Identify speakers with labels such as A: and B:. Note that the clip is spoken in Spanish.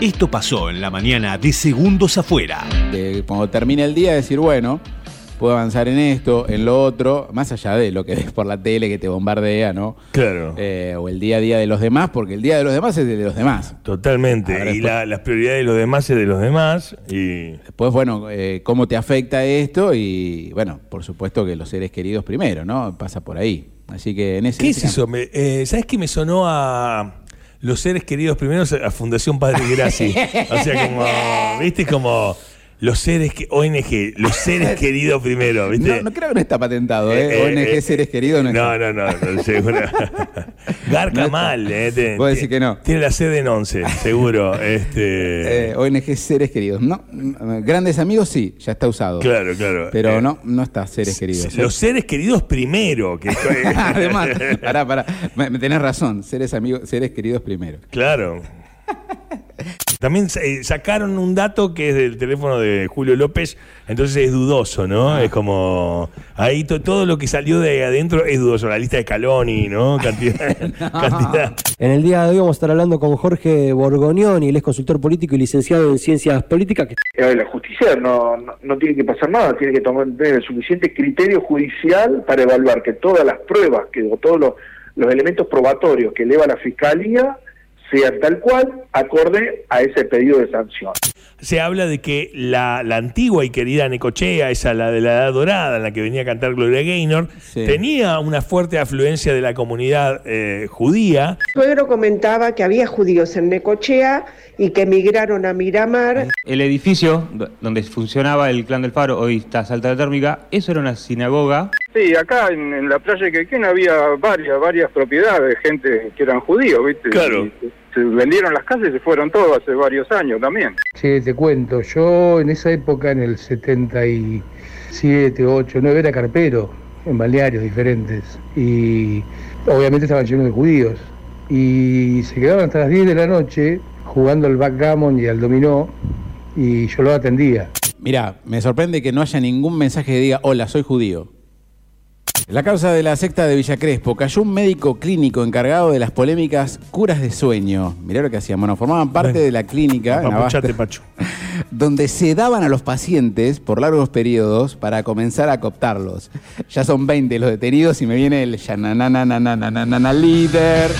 A: Esto pasó en la mañana de Segundos Afuera.
B: De cuando termina el día, decir, bueno, puedo avanzar en esto, en lo otro, más allá de lo que ves por la tele que te bombardea, ¿no?
C: Claro.
B: Eh, o el día a día de los demás, porque el día de los demás es de los demás.
C: Totalmente.
B: Ahora
C: y
B: después-
C: la- las prioridades de los demás es de los demás. Y
B: Después, bueno, eh, cómo te afecta esto y, bueno, por supuesto que los seres queridos primero, ¿no? Pasa por ahí. Así que en ese...
C: ¿Qué es eso? Me- eh, ¿Sabes qué me sonó a los seres queridos primeros a Fundación Padre Graci? o sea, como, ¿viste? Como los seres que ONG, los seres queridos primero, ¿viste?
B: No, no creo que no está patentado, ¿eh?
C: Eh,
B: ONG
C: eh,
B: Seres Queridos no
C: No,
B: está.
C: no, no, no, seguro. Garca
B: No
C: mal, ¿eh? Te-
B: decís
C: te-
B: que no.
C: Tiene la sede en 11, seguro. Este,
B: Eh, ONG Seres Queridos. No, grandes amigos sí, ya está usado.
C: claro, claro.
B: Pero
C: Eh,
B: no, no está Seres Queridos. ¿eh?
C: Los seres queridos primero. Que,
B: Además, pará, pará, me tenés razón, seres amigos, seres queridos primero.
C: Claro. También eh, sacaron un dato que es del teléfono de Julio López, entonces es dudoso, ¿no?
B: Ah.
C: Es como. Ahí to- todo lo que salió de ahí adentro es dudoso. La lista de Caloni, ¿no? Cantidad. cantidad.
D: En el día de hoy vamos a estar hablando con Jorge Borgognoni, él es consultor político y licenciado en ciencias políticas. que-
E: Eh, La justicia no, no, no tiene que pasar nada, tiene que tomar tener el suficiente criterio judicial para evaluar que todas las pruebas, que o todos los, los elementos probatorios que eleva la fiscalía sean tal cual, acorde a ese pedido de sanción.
C: Se habla de que la, la antigua y querida Necochea, esa la de la Edad Dorada, en la que venía a cantar Gloria Gaynor,
B: Sí.
C: tenía una fuerte afluencia de la comunidad eh, judía.
F: suegro comentaba que había judíos en Necochea y que emigraron a Miramar.
G: El edificio do- donde funcionaba el clan del Faro, hoy está Salta Térmica, eso era una sinagoga.
H: Sí, acá en, en la playa de Quequén había varias, varias propiedades, gente que eran judíos, ¿viste?
C: Claro.
H: Y se, se vendieron las casas y se fueron todos hace varios años también.
I: Sí, te cuento, yo en esa época, en el 77, 8, 9, era carpero en balnearios diferentes y obviamente estaban llenos de judíos y se quedaban hasta las 10 de la noche jugando al backgammon y al dominó y yo lo atendía.
B: Mirá, me sorprende que no haya ningún mensaje que diga, hola, soy judío. La causa de la secta de Villa Crespo, cayó un médico clínico encargado de las polémicas curas de sueño. Mirá lo que hacían, bueno, formaban parte
C: Bueno,
B: de la clínica en
C: Pacho.
B: donde sedaban a los pacientes por largos periodos para comenzar a cooptarlos. Ya son 20 los detenidos y me viene el yananananananana líder.